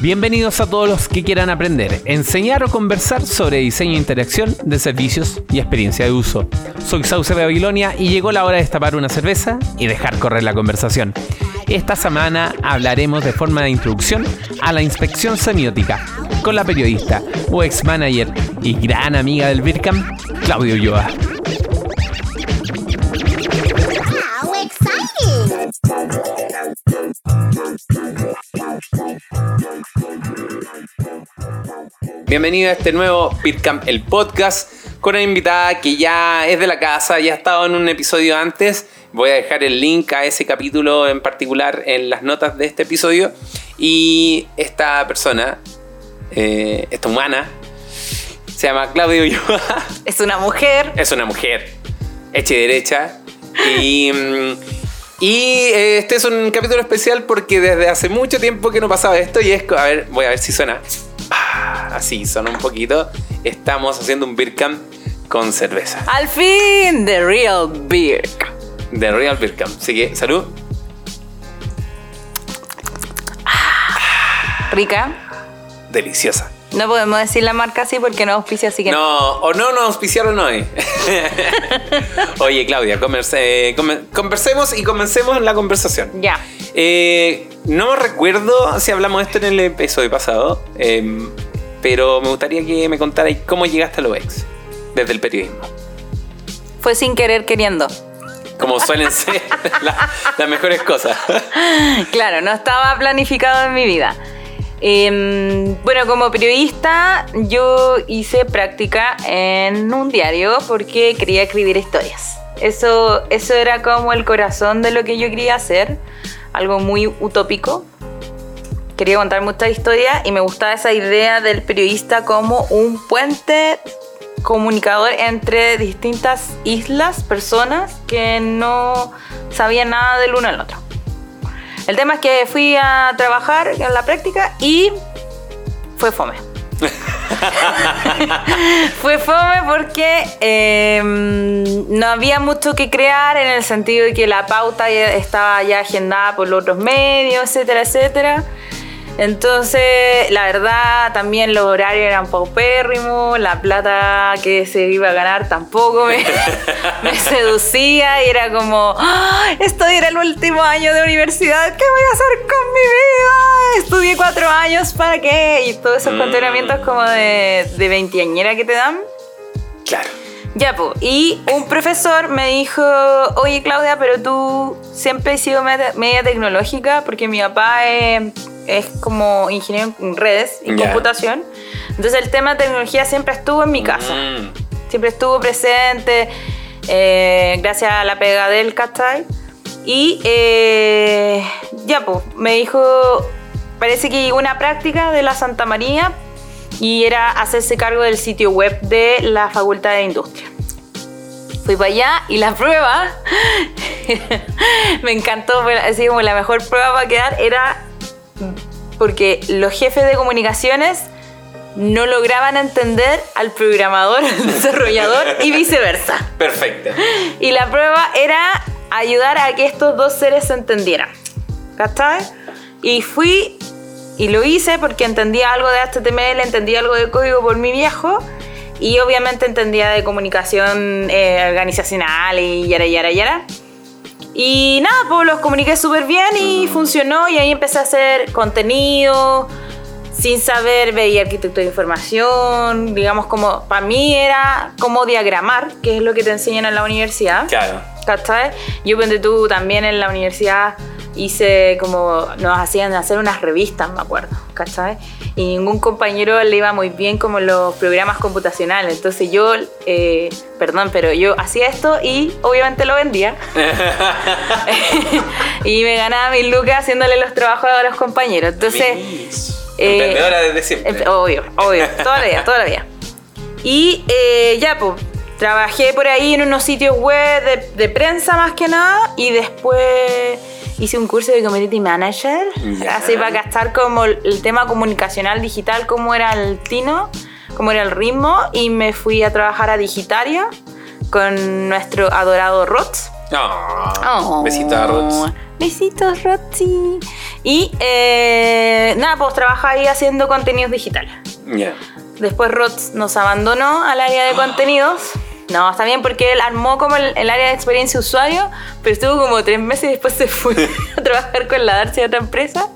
Bienvenidos a todos los que quieran aprender, enseñar o conversar sobre diseño e interacción de servicios y experiencia de uso. Soy Sauce de Babilonia y llegó la hora de destapar una cerveza y dejar correr la conversación. Esta semana hablaremos de forma de introducción a la inspección semiótica con la periodista, ex manager y gran amiga del BIRCAM, Claudio Ulloa. Bienvenido a este nuevo BitCamp, el podcast, con una invitada que ya es de la casa, ya ha estado en un episodio antes. Voy a dejar el link a ese capítulo en particular en las notas de este episodio. Y esta persona, eh, esta humana, se llama Claudio Ulloa. Es una mujer. Es una mujer hecha y derecha. Y, mm, y, eh, este es un capítulo especial porque desde hace mucho tiempo que no pasaba esto y es... A ver, voy a ver si suena. Ah, así, suena un poquito. Estamos haciendo un beer camp con cerveza. Al fin, The Real Beer. De Real Beer Camp. Así que, salud. Rica. Deliciosa. No podemos decir la marca así porque no auspicia, así que No, o no nos auspiciaron hoy. Oye, Claudia, converse- come- conversemos y comencemos la conversación. Ya. Eh, no recuerdo si hablamos esto en el episodio pasado, eh, pero me gustaría que me contaras cómo llegaste a lo ex desde el periodismo. Fue sin querer queriendo. Como suelen ser la- las mejores cosas. Claro, no estaba planificado en mi vida. Em, bueno, como periodista, yo hice práctica en un diario porque quería escribir historias. Eso, eso era como el corazón de lo que yo quería hacer, algo muy utópico. Quería contar muchas historias y me gustaba esa idea del periodista como un puente comunicador entre distintas islas, personas que no sabían nada del uno al otro. El tema es que fui a trabajar en la práctica y fue fome. fue fome porque eh, no había mucho que crear en el sentido de que la pauta ya estaba ya agendada por los otros medios, etcétera, etcétera. Entonces, la verdad, también los horarios eran paupérrimos, la plata que se iba a ganar tampoco me, me seducía y era como, "Ah, esto era el último año de universidad, ¿qué voy a hacer con mi vida? Estudié cuatro años, ¿para qué? Y todos esos Mm. cuestionamientos como de, de veinteañera que te dan. Claro. Ya, pues. Y un profesor me dijo, oye Claudia, pero tú siempre has sido media tecnológica porque mi papá es, es como ingeniero en redes y Ya. computación. Entonces el tema de tecnología siempre estuvo en mi casa. Mm, Siempre estuvo presente eh, gracias a la pega del ¿cachai? Y eh, ya, pues, me dijo, parece que llegó una práctica de la Santa María y era hacerse cargo del sitio web de la Facultad de Industria. Fui para allá y la prueba, me encantó, así como la mejor prueba para quedar era porque los jefes de comunicaciones no lograban entender al programador, al desarrollador y viceversa. perfecto. Y la prueba era ayudar a que estos dos seres se entendieran. ¿Cachai? Y fui y lo hice porque entendía algo de HTML, entendía algo de código por mi viejo y obviamente entendía de comunicación eh, organizacional y yara, yara, yara. Y nada, pues los comuniqué súper bien y funcionó y ahí empecé a hacer contenido sin saber, veía arquitectura de información, digamos como, para mí era como diagramar, que es lo que te enseñan en la universidad. Claro. ¿Cachai? Yo, ponte tú, también en la universidad hice como, nos hacían hacer unas revistas, me acuerdo, ¿cachai? Y ningún compañero le iba muy bien como los programas computacionales. Entonces yo, eh, perdón, pero yo hacía esto y obviamente lo vendía. y me ganaba mis lucas haciéndole los trabajos a los compañeros. Entonces... Eh, Emprendedora desde siempre. Em- Obvio, obvio, toda la vida, toda la vida. Y eh, ya, pues, trabajé por ahí en unos sitios web de, de prensa más que nada y después hice un curso de Community Manager, Ya. así para gastar como el, tema comunicacional digital, cómo era el tino, cómo era el ritmo y me fui a trabajar a Digitaria con nuestro adorado Rots. No. Oh. Besito a Ruth. Besitos, Rotsy. Y eh, nada, pues trabaja ahí haciendo contenidos digitales. Ya. Después Rod nos abandonó al área de contenidos. No, está bien porque él armó como el, el área de experiencia usuario, pero estuvo como tres meses y después se fue a trabajar con la Darcy de otra empresa.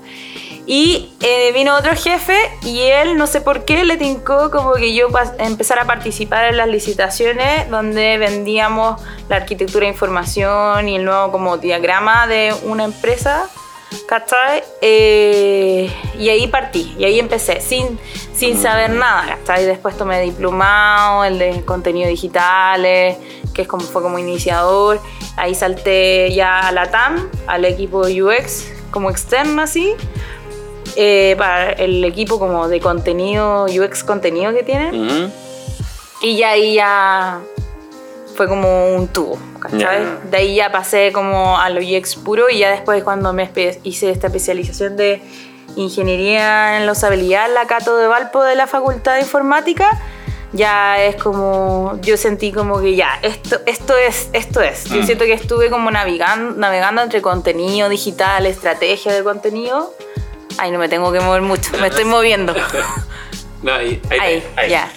Y eh, vino otro jefe y él, no sé por qué, le tincó como que yo empezara a participar en las licitaciones donde vendíamos la arquitectura de información y el nuevo como diagrama de una empresa. ¿Cachai? Eh, y ahí partí, y ahí empecé, sin, sin saber nada, ¿cachai? Después tomé diplomado, el de contenido digitales, que es como, fue como iniciador. Ahí salté ya a la TAM, al equipo UX, como externo así, eh, para el equipo como de contenido, UX contenido que tienen. Ujú. Y ya ahí ya fue como un tubo, ¿cachai? Ya. De ahí ya pasé como a lo UX puro y ya después cuando me hice esta especialización de ingeniería en la usabilidad en la Cato de Valpo de la Facultad de Informática, ya es como, yo sentí como que ya, esto, esto es, esto es. Yo Mm. siento que estuve como navegando, navegando entre contenido digital, estrategia de contenido. Ay, no me tengo que mover mucho, me estoy moviendo. No, ahí, ahí, Ahí, ahí. ya.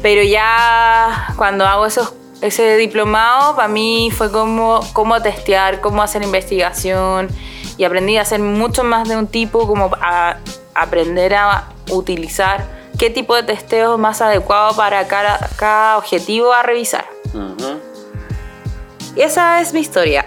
Pero ya cuando hago esos, ese diplomado, para mí fue como cómo testear, cómo hacer investigación y aprendí a hacer mucho más de un tipo, como a aprender a utilizar qué tipo de testeo es más adecuado para cada, cada objetivo a revisar. Y esa es mi historia.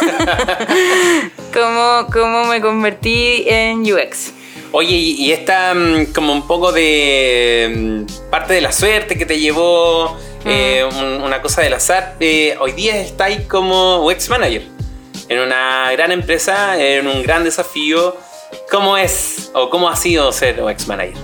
cómo, cómo me convertí en UX. Oye, y, esta mm, como un poco de mm, parte de la suerte que te llevó, eh, un- una cosa del azar, eh, hoy día estáis como UX Manager en una gran empresa, en un gran desafío. ¿Cómo es o cómo ha sido ser UX Manager?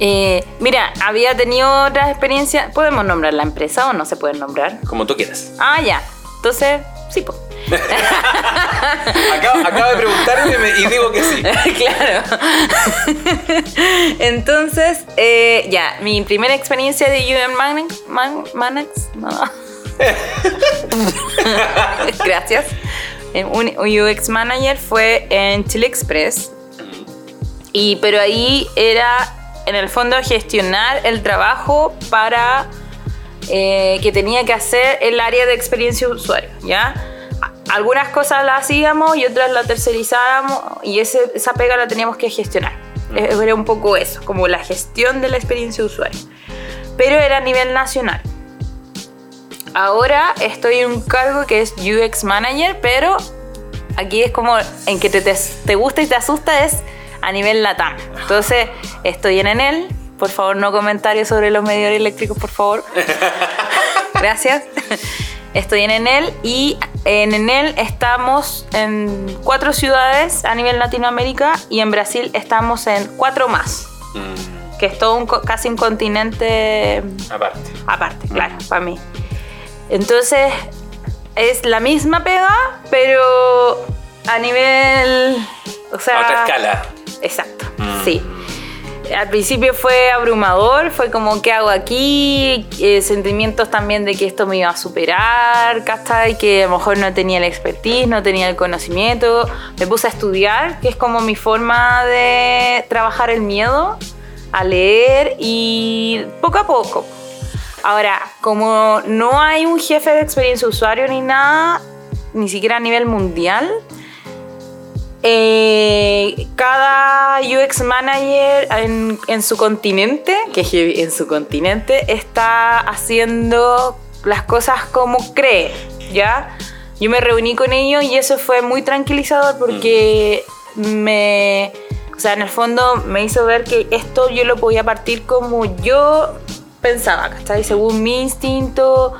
Eh, mira, había tenido otras experiencias. ¿Podemos nombrar la empresa o no se pueden nombrar? Como tú quieras. Ah, ya. Entonces, sí, pues. Acabo, acabo de preguntarme y, me- y digo que sí. claro. Entonces, eh, ya, mi primera experiencia de UM Manex. Man, no. Gracias. Eh, Un un UX Manager fue en Chile Express. Y, pero ahí era, en el fondo, gestionar el trabajo para eh, que tenía que hacer el área de experiencia de usuario, ¿ya? Algunas cosas las hacíamos y otras las tercerizábamos y ese, esa pega la teníamos que gestionar. Eh, Era un poco eso, como la gestión de la experiencia de usuario. Pero era a nivel nacional. Ahora estoy en un cargo que es UX Manager, pero aquí es como en que te, te, te gusta y te asusta es a nivel LATAM. Entonces estoy en Enel. Por favor, no comentarios sobre los medidores eléctricos, por favor. Gracias. Estoy en Enel y en Enel estamos en cuatro ciudades a nivel Latinoamérica y en Brasil estamos en cuatro más, Mm, que es todo un, casi un continente aparte. aparte, claro, para mí. Entonces, es la misma pega, pero a nivel. O sea. A otra escala. Exacto, Mm. sí. Al principio fue abrumador, fue como, ¿qué hago aquí? Eh, sentimientos también de que esto me iba a superar, ¿cachai? Que a lo mejor no tenía el expertise, no tenía el conocimiento. Me puse a estudiar, que es como mi forma de trabajar el miedo, a leer y poco a poco. Ahora, como no hay un jefe de experiencia usuario ni nada, ni siquiera a nivel mundial, eh, cada UX manager en, en su continente, que heavy, en su continente, está haciendo las cosas como cree, ¿ya? Yo me reuní con ellos y eso fue muy tranquilizador porque me, o sea, en el fondo me hizo ver que esto yo lo podía partir como yo pensaba, ¿cachai? Según mi instinto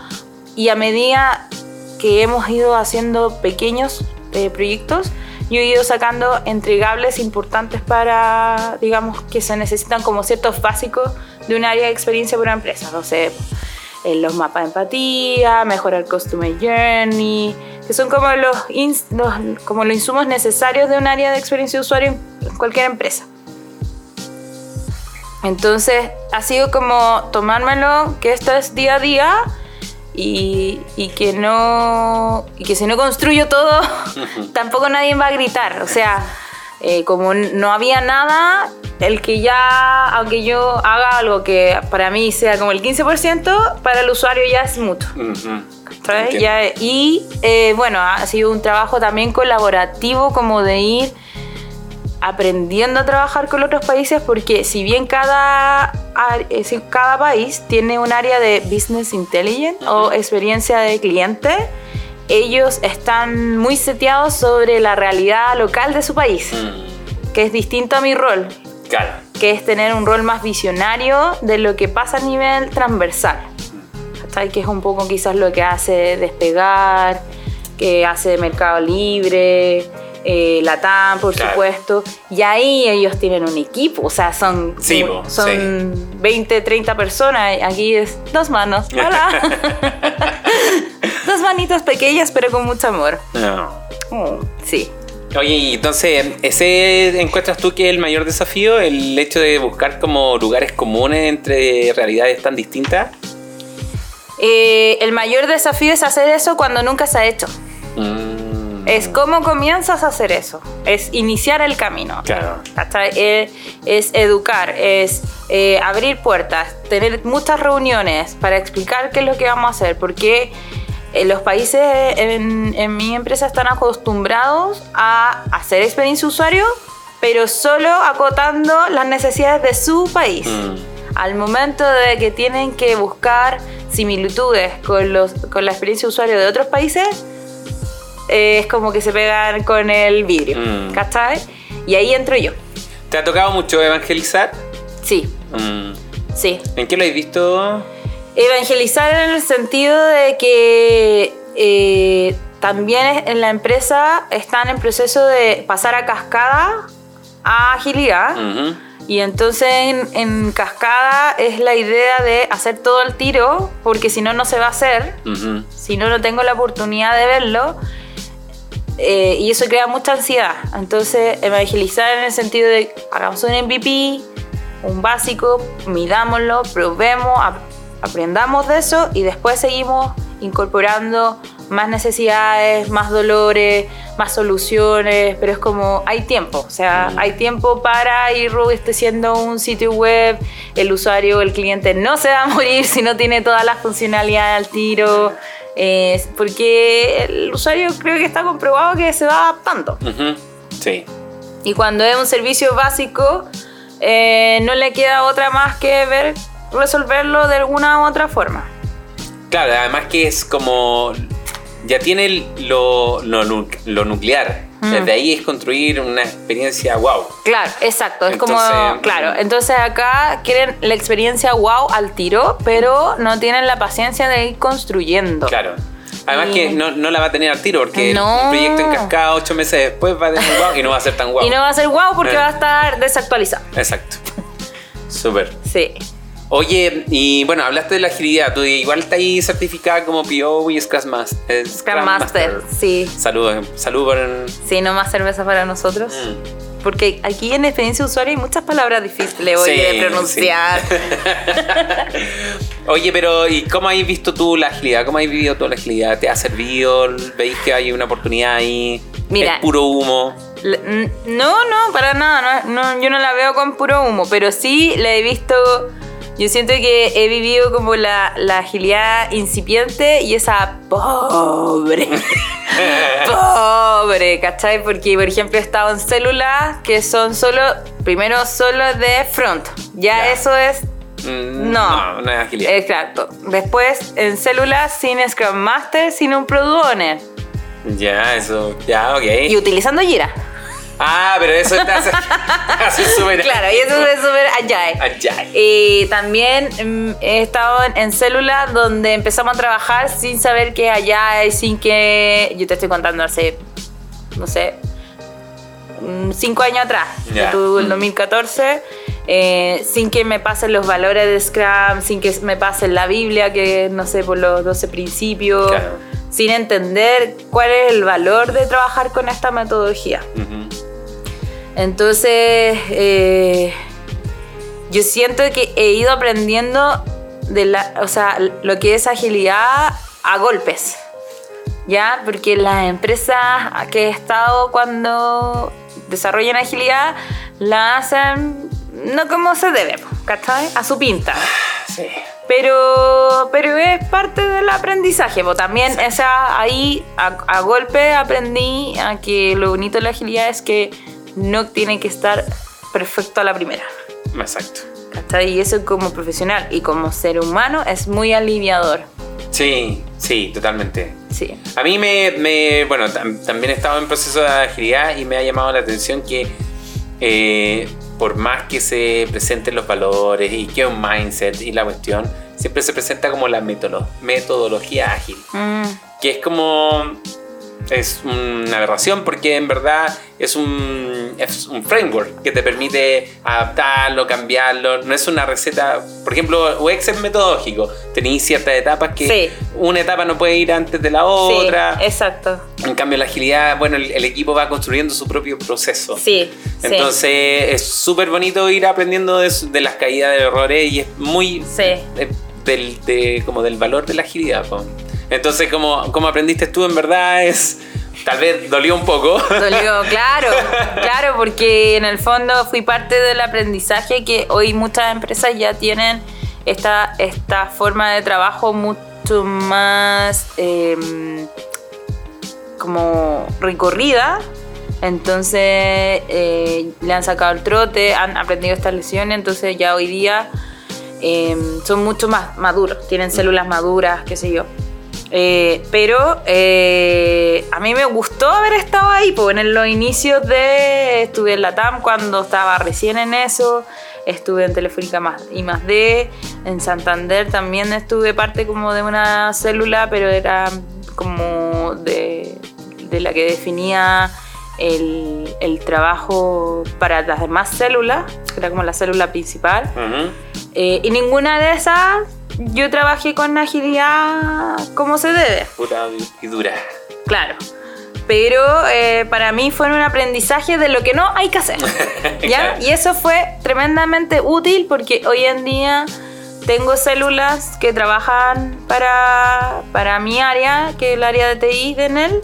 y a medida que hemos ido haciendo pequeños eh, proyectos, yo he ido sacando entregables importantes para, digamos, que se necesitan como ciertos básicos de un área de experiencia para una empresa. No sé, eh, los mapas de empatía, mejorar Customer Journey, que son como los, los- como los insumos necesarios de un área de experiencia de usuario en cualquier empresa. Entonces, ha sido como tomármelo, que esto es día a día, y, y que no y que si no construyo todo tampoco nadie va a gritar o sea eh, como no había nada el que ya aunque yo haga algo que para mí sea como el 15% para el usuario ya es mutuo. Entiendo. Ya, y eh, bueno, ha sido un trabajo también colaborativo como de ir aprendiendo a trabajar con otros países porque si bien cada, eh, cada país tiene un área de business intelligence o experiencia de cliente, ellos están muy seteados sobre la realidad local de su país, Mm, que es distinto a mi rol, Claro. que es tener un rol más visionario de lo que pasa a nivel transversal. ¿cachai? Que es un poco quizás lo que hace Despegar, que hace Mercado Libre, eh, Latam, por Claro. supuesto. Y ahí ellos tienen un equipo, o sea, son, Sí, un- po, son 20, 30 personas. Aquí es dos manos. Hola. dos manitas pequeñas, pero con mucho amor. No. Oh, sí. Oye, entonces, ¿ese encuentras tú que es el mayor desafío? ¿El hecho de buscar como lugares comunes entre realidades tan distintas? Eh, el mayor desafío es hacer eso cuando nunca se ha hecho. Es cómo comienzas a hacer eso. Es iniciar el camino. Claro. Eh, Es, educar, es eh, abrir puertas, tener muchas reuniones para explicar qué es lo que vamos a hacer. Porque eh, los países en, en mi empresa están acostumbrados a hacer experiencia usuario, pero solo acotando las necesidades de su país. Mm. Al momento de que tienen que buscar similitudes con, los, con la experiencia usuario de otros países, eh, es como que se pegan con el vidrio, Mm. ¿cachai? Y ahí entro yo. ¿Te ha tocado mucho evangelizar? Sí, Mm, sí. ¿En qué lo has visto? Evangelizar en el sentido de que eh, también en la empresa están en proceso de pasar a cascada a agilidad. Y entonces en, en cascada es la idea de hacer todo al tiro, porque si no, no se va a hacer. Si no, no tengo la oportunidad de verlo. Eh, y eso crea mucha ansiedad. Entonces, evangelizar en el sentido de hagamos un MVP, un básico, midámoslo, probemos, ap- aprendamos de eso y después seguimos incorporando más necesidades, más dolores, más soluciones, pero es como hay tiempo, o sea, Mm. hay tiempo para ir robusteciendo un sitio web, el usuario, el cliente no se va a morir si no tiene todas las funcionalidades al tiro, eh, porque el usuario creo que está comprobado que se va adaptando. Sí. Y cuando es un servicio básico, eh, no le queda otra más que ver resolverlo de alguna u otra forma. Claro, además que es como. Ya tiene lo, lo nuclear. Mm. Desde ahí es construir una experiencia wow. Claro, exacto. Es como, Entonces, claro. mm. Entonces acá quieren la experiencia wow al tiro, pero no tienen la paciencia de ir construyendo. Claro. Además Y- que no, no la va a tener al tiro porque No. un proyecto en cascada ocho meses después va a tener wow y no va a ser tan wow. Y no va a ser wow porque Eh. va a estar desactualizado. Exacto. Súper. Sí. Oye, y bueno, hablaste de la agilidad. Tú igual está ahí certificada como PO y Scrum Master. Scrum Master, sí. Saludos, saludos por... Sí, no más cerveza para nosotros. Mm. Porque aquí en experiencia usuario hay muchas palabras difíciles hoy Sí, de pronunciar. Oye, pero ¿y cómo has visto tú la agilidad? ¿Cómo has vivido tú la agilidad? ¿Te ha servido? ¿Veis que hay una oportunidad ahí? Mira. ¿Es puro humo? No, no, para nada. No, no, yo no la veo con puro humo, pero sí la he visto. Yo siento que he vivido como la, la agilidad incipiente y esa pobre. pobre, ¿cachai? Porque, por ejemplo, he estado en células que son solo, primero solo de front. Ya, Ya. eso es Mm, No. No, no es agilidad. Exacto. Después, en células sin Scrum Master, sin un Product Owner. Ya, eso, ya, ok. Y utilizando Jira. Ah, pero eso te hace, hace súper... Claro, y eso es súper agile. Agile. Y también mm, he estado en, en células donde empezamos a trabajar sin saber que allá y sin que. Yo te estoy contando hace, no sé, mm, cinco años atrás. Yo tuve el Mm. 2014. eh, sin que me pasen los valores de Scrum, sin que me pasen la Biblia, que no sé, por los 12 principios, Claro. Sin entender cuál es el valor de trabajar con esta metodología. Entonces, eh, yo siento que he ido aprendiendo de la, o sea, lo que es agilidad a golpes. ¿Ya? Porque las empresas que he estado cuando desarrollan agilidad la hacen no como se debe, ¿cachai? A su pinta. Sí. Pero, pero es parte del aprendizaje. po. También esa, ahí a, a golpe aprendí a que lo bonito de la agilidad es que no tiene que estar perfecto a la primera. Exacto. ¿cachai? Y eso como profesional y como ser humano es muy aliviador. Sí, sí, totalmente. Sí. A mí me, me- bueno, tam- también he estado en proceso de agilidad y me ha llamado la atención que eh, por más que se presenten los valores y que un mindset y la cuestión, siempre se presenta como la metodología ágil, Mm, que es como es una aberración porque en verdad es un, es un framework que te permite adaptarlo, cambiarlo. No es una receta. Por ejemplo, UX es metodológico. Tenéis ciertas etapas que Sí. una etapa no puede ir antes de la otra. Sí, exacto. En cambio, la agilidad, bueno, el, el equipo va construyendo su propio proceso. Sí. sí. Entonces, es súper bonito ir aprendiendo de, de las caídas de errores y es muy Sí. del, de- como del valor de la agilidad. po. Entonces, como, como aprendiste tú, en verdad es. Tal vez dolió un poco. Dolió, claro, claro, porque en el fondo fui parte del aprendizaje que hoy muchas empresas ya tienen esta, esta forma de trabajo mucho más em, como recorrida. Entonces eh, le han sacado el trote, han aprendido estas lecciones, entonces ya hoy día em, son mucho más maduros, tienen células maduras, qué sé yo. Eh, pero eh, a mí me gustó haber estado ahí, pues en los inicios de. Estuve en la TAM cuando estaba recién en eso, estuve en Telefónica más y más D, en Santander también estuve parte como de una célula, pero era como de, de la que definía el, el trabajo para las demás células, que era como la célula principal. Eh, y ninguna de esas yo trabajé con agilidad como se debe, Puta y dura. claro. Pero eh, para mí fue un aprendizaje de lo que no hay que hacer. ¿ya? Y eso fue tremendamente útil porque hoy en día tengo células que trabajan para, para mi área, que es el área de TI de NEL,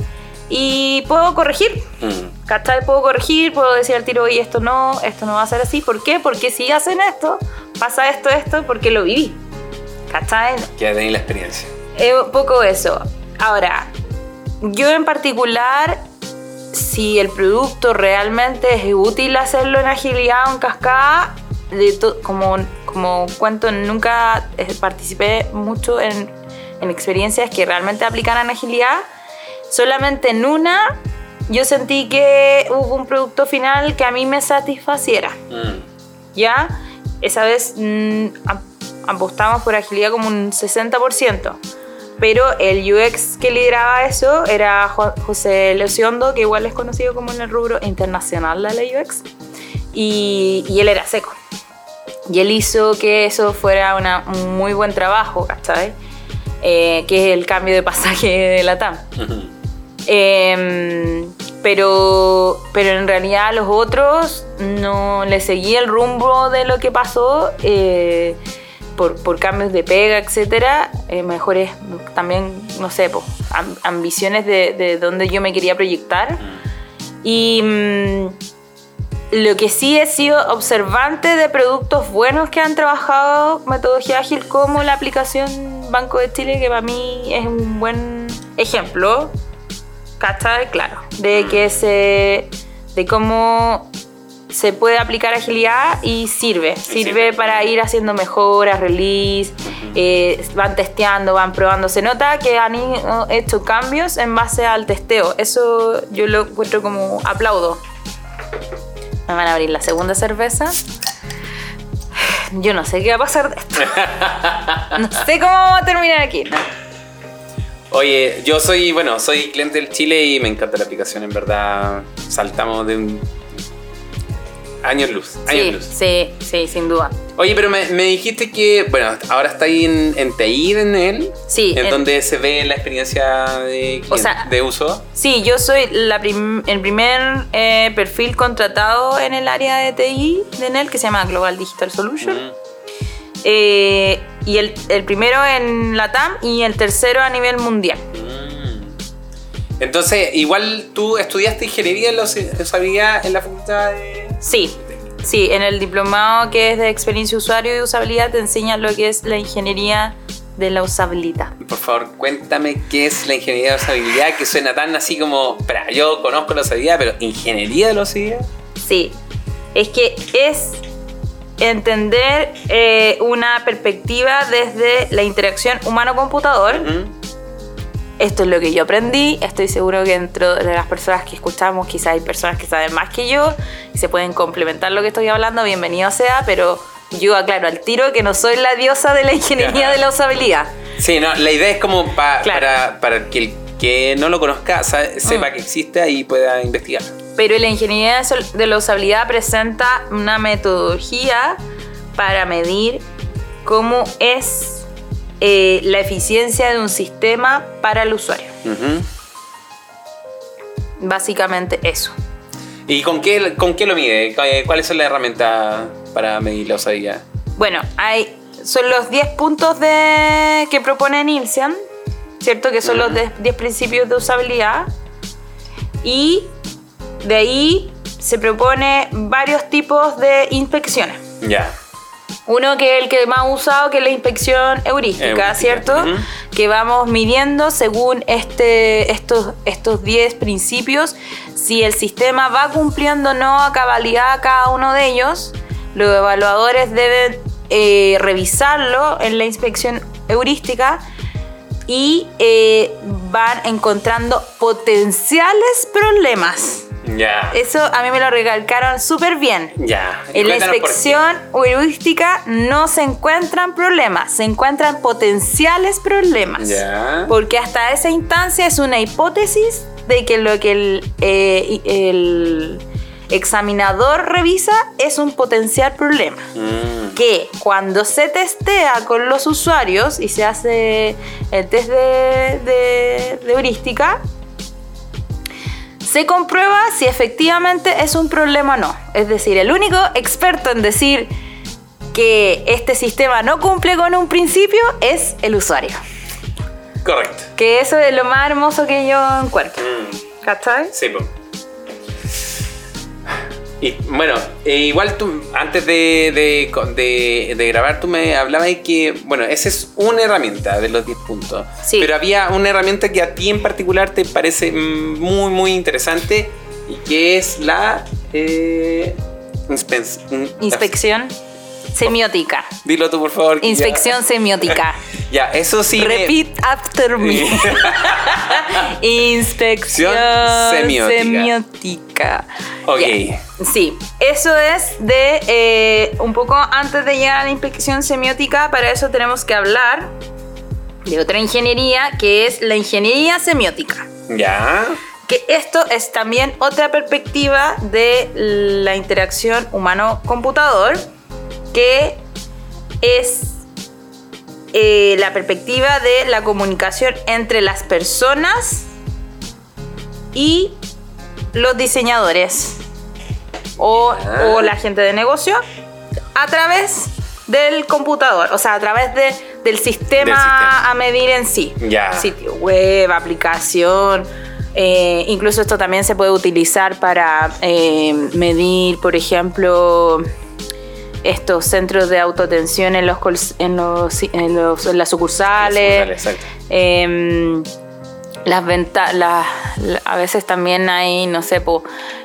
y puedo corregir. Mm. ¿Cachai? Puedo corregir, puedo decir al tiro, oye, esto no, esto no va a ser así. ¿Por qué? Porque si hacen esto, pasa esto, esto, porque lo viví. ¿Cachai? Ya tenéis la experiencia. Es un poco eso. Ahora, yo en particular, si el producto realmente es útil hacerlo en agilidad o en cascada, de como, como cuento, nunca eh, participé mucho en, en experiencias que realmente aplicaran agilidad. Solamente en una yo sentí que hubo un producto final que a mí me satisfaciera. Mm. ¿ya? Esa vez mm, ap- apostamos por agilidad como un 60%. Pero el UX que lideraba eso era Jo- José Leociondo, que igual es conocido como en el rubro internacional de la UX. Y, y él era seco. Y él hizo que eso fuera una- un muy buen trabajo, ¿cachai? Eh, que es el cambio de pasaje de la TAM. Ujú. Em, pero, pero en realidad los otros no le seguí el rumbo de lo que pasó eh, por, por cambios de pega, etcétera. Eh, mejores también, no sé, ambiciones de, de dónde yo me quería proyectar. Y mm, lo que sí he sido observante de productos buenos que han trabajado metodología ágil, como la aplicación Banco de Chile, que para mí es un buen ejemplo. ¿Cachai? Claro. De que se. de cómo se puede aplicar agilidad y sirve. Sirve para ir haciendo mejoras, release, eh, van testeando, van probando. Se nota que han hecho cambios en base al testeo. Eso yo lo encuentro como aplaudo. Me van a abrir la segunda cerveza. Yo no sé qué va a pasar de esto. No sé cómo vamos a terminar aquí. ¿no? Oye, yo soy, bueno, soy cliente del Chile y me encanta la aplicación, en verdad. Saltamos de un. Años luz, años Sí, luz. sí, sí, sin duda. Oye, pero me, me dijiste que, bueno, ahora está ahí en, en TI en él. Sí, En en- donde se ve la experiencia de, O sea- de uso. Sí, yo soy la prim- el primer eh, perfil contratado en el área de TI de NEL que se llama Global Digital Solution. Mm. eh, y el, el primero en la TAM y el tercero a nivel mundial. Entonces, igual tú estudiaste ingeniería en la en la facultad de... Sí, sí, en el diplomado que es de experiencia usuario y usabilidad te enseñan lo que es la ingeniería de la usabilidad. Por favor, cuéntame qué es la ingeniería de usabilidad, que suena tan así como... Espera, yo conozco la usabilidad, pero ¿ingeniería de la usabilidad? Sí, es que es entender eh, una perspectiva desde la interacción humano-computador. Esto es lo que yo aprendí. Estoy seguro que dentro de las personas que escuchamos, quizás hay personas que saben más que yo y se pueden complementar lo que estoy hablando. Bienvenido sea, pero yo aclaro al tiro que no soy la diosa de la ingeniería de la usabilidad. Sí, no, la idea es como pa- Claro. para, para que el que no lo conozca sa- sepa Mm. que existe y pueda investigar. Pero la ingeniería de la usabilidad presenta una metodología para medir cómo es eh, la eficiencia de un sistema para el usuario. Ujú. Básicamente eso. ¿Y con qué, con qué lo mide? Eh, ¿Cuáles son las herramientas para medir la usabilidad? Bueno, hay, son los 10 puntos de, que propone Nielsen, ¿cierto? Que son los de- 10 principios de usabilidad. Y de ahí se propone varios tipos de inspecciones. Ya. Uno que es el que más usado, que es la inspección heurística, Heurística, ¿cierto? Que vamos midiendo según este, estos, estos 10 principios, si el sistema va cumpliendo o no a cabalidad cada uno de ellos. Los evaluadores deben eh, revisarlo en la inspección heurística y eh, van encontrando potenciales problemas. Ya. Eso a mí me lo recalcaron súper bien. Ya. En la inspección heurística no se encuentran problemas, se encuentran potenciales problemas. Ya. Porque hasta esa instancia es una hipótesis de que lo que el, eh, el examinador revisa es un potencial problema. Mm. Que cuando se testea con los usuarios y se hace el test de, de- de heurística, se comprueba si efectivamente es un problema o no. Es decir, el único experto en decir que este sistema no cumple con un principio es el usuario. Correcto. Que eso es lo más hermoso que yo encuentro. Mm. ¿Cachai? Sí, po. Y bueno, eh, igual tú, antes de, de, de- de grabar, tú me hablabas de que, bueno, esa es una herramienta de los 10 puntos. Sí. Pero había una herramienta que a ti en particular te parece muy, muy interesante y que es la eh, inspe- in- Inspección semiótica. Dilo tú, por favor. ya- Inspección semiótica. Ya, eso sí. me- Repeat after me. Inspección Semiótica. semiótica. Ok. Sí, eso es de eh, un poco antes de llegar a la inspección semiótica, para eso tenemos que hablar de otra ingeniería que es la ingeniería semiótica. Ya. Que esto es también otra perspectiva de la interacción humano-computador, que es eh, la perspectiva de la comunicación entre las personas y los diseñadores o, la gente de negocio a través del computador, o sea, a través de- del, sistema Del sistema. a medir en sí. Sitio web, aplicación. eh, incluso esto también se puede utilizar para eh, medir, por ejemplo, estos centros de autoatención en los, en los, en los- en las sucursales. Las sucursales. Em, las venta- la- la- a veces también hay, no sé, po,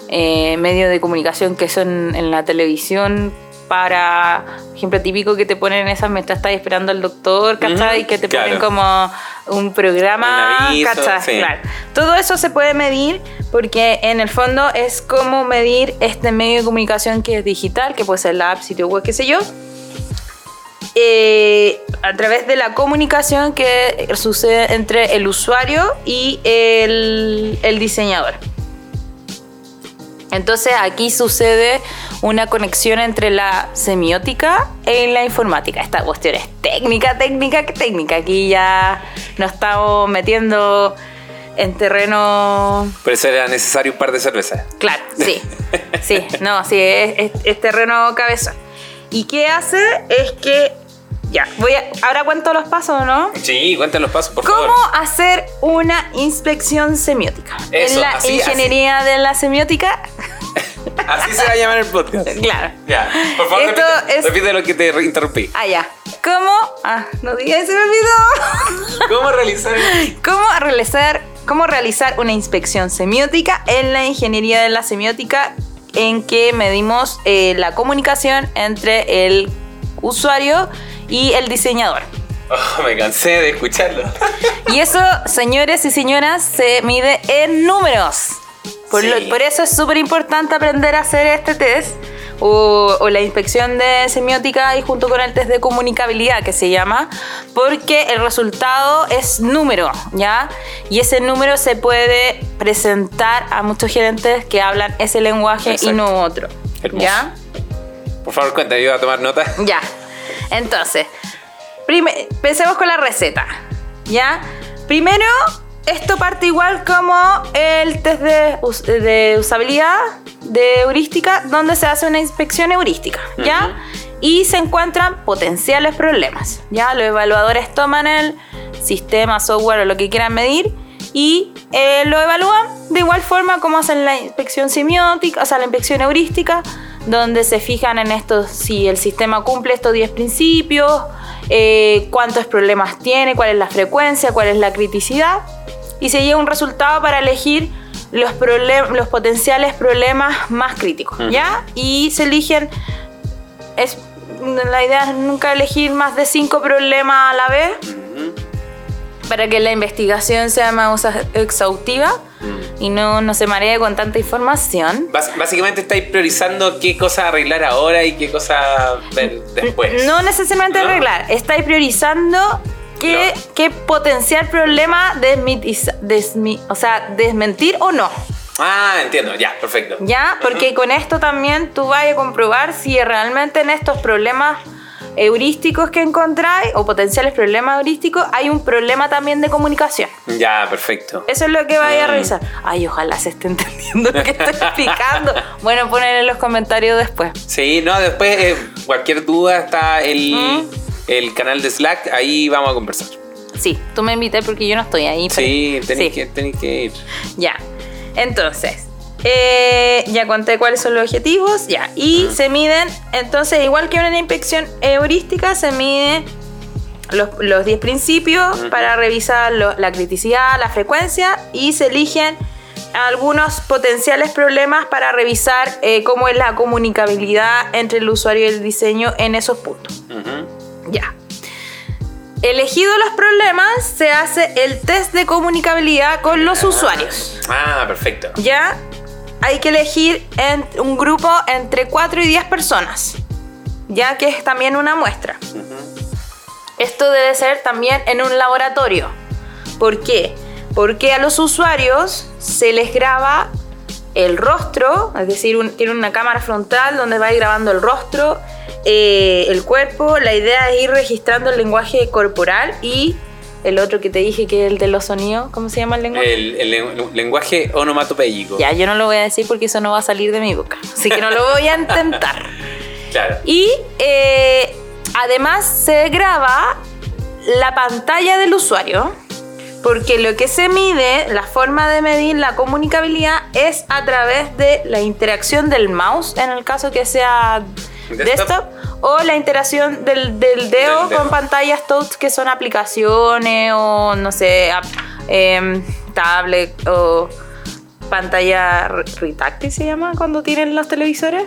eh, medios de comunicación que son en la televisión para, ejemplo, típico que te ponen esas mientras estás esperando al doctor, ¿cachai? Ujú, que te ponen como un programa, Un aviso, ¿cachai? sí. Claro. Todo eso se puede medir porque en el fondo es como medir este medio de comunicación que es digital, que puede ser la app, sitio web, qué sé yo, eh, a través de la comunicación que sucede entre el usuario y el, el diseñador. Entonces aquí sucede una conexión entre la semiótica y la informática. Esta cuestión es técnica, técnica, que técnica. Aquí ya nos estamos metiendo en terreno Por eso era necesario un par de cervezas. Claro, sí. Sí, no, sí, es, es- es terreno cabezón. ¿Y qué hace? Es que Ya, voy a, ahora cuento los pasos, ¿no? Sí, cuéntanos los pasos, por ¿Cómo favor. hacer una inspección semiótica? Eso, en la así, ingeniería de la semiótica, Así se va a llamar el podcast. claro. Ya, por favor, Esto repite, es- repite lo que te interrumpí. Ah, ya. ¿Cómo? Ah, no digas, se me olvidó. ¿Cómo realizar? ¿Cómo realizar, ¿Cómo realizar una inspección semiótica en la ingeniería de la semiótica en que medimos eh, la comunicación entre el usuario y el diseñador? Oh, me cansé de escucharlo. Y eso, señores y señoras, se mide en números. Por, Sí. lo- por eso es súper importante aprender a hacer este test o, o la inspección de semiótica y junto con el test de comunicabilidad que se llama, porque el resultado es número, ¿ya? Y ese número se puede presentar a muchos gerentes que hablan ese lenguaje y Exacto. no otro, Hermoso. ¿ya? Por favor, yo voy a tomar nota. Ya. Entonces, pensemos con la receta. ¿Ya? Primero, esto parte igual como el test de, us- de usabilidad de heurística, donde se hace una inspección heurística. ¿Ya? Y se encuentran potenciales problemas. ¿Ya? Los evaluadores toman el sistema, software o lo que quieran medir y eh, lo evalúan de igual forma como hacen la inspección semiótica, o sea, la inspección heurística, donde se fijan en esto si el sistema cumple estos 10 principios, eh, cuántos problemas tiene, cuál es la frecuencia, cuál es la criticidad, y se llega a un resultado para elegir los, los potenciales problemas más críticos, ¿ya? Y se eligen, es, la idea es nunca elegir más de 5 problemas a la vez, para que la investigación sea más exhaustiva y no, no se maree con tanta información. Bas- básicamente estáis priorizando qué cosa arreglar ahora y qué cosa ver después. No necesariamente ¿No? arreglar, estáis priorizando qué, Claro. qué potencial problema desmitiza- desmi- o sea, desmentir o no. Ah, entiendo, ya, perfecto. ¿Ya? Porque con esto también tú vas a comprobar si realmente en estos problemas heurísticos que encontráis o potenciales problemas heurísticos hay un problema también de comunicación. Ya, perfecto. Eso es lo que vaya a Mm. revisar. Ay, ojalá se esté entendiendo lo que estoy explicando. Bueno, poner en los comentarios después. Sí, no, después eh, cualquier duda está el, Mm. el canal de Slack, ahí vamos a conversar. Sí, tú me invitas porque yo no estoy ahí. pero- Sí, tenéis Sí. que, tenéis que ir. Ya. Entonces, eh, ya conté cuáles son los objetivos, ya. Y se miden, entonces, igual que una inspección heurística, se mide los, los 10 principios para revisar lo- la criticidad, la frecuencia y se eligen algunos potenciales problemas para revisar eh, cómo es la comunicabilidad entre el usuario y el diseño en esos puntos. Ya. Elegidos los problemas, se hace el test de comunicabilidad con los usuarios. Ah, perfecto. Ya hay que elegir en un grupo entre 4 y 10 personas, ya que es también una muestra. Esto debe ser también en un laboratorio. ¿Por qué? Porque a los usuarios se les graba el rostro, es decir, un- tiene una cámara frontal donde va a ir grabando el rostro, eh, el cuerpo. La idea es ir registrando el lenguaje corporal y el otro que te dije que es el de los sonidos. ¿Cómo se llama el lenguaje? El, el len- lenguaje onomatopéyico. Ya, yo no lo voy a decir porque eso no va a salir de mi boca. Así que no lo voy a intentar. Claro. Y eh, además se graba la pantalla del usuario. Porque lo que se mide, la forma de medir la comunicabilidad es a través de la interacción del mouse, en el caso que sea Desktop. desktop, o la interacción del, del dedo con pantallas touch que son aplicaciones o no sé, em, tablet o pantalla re- retactil se llama cuando tienen los televisores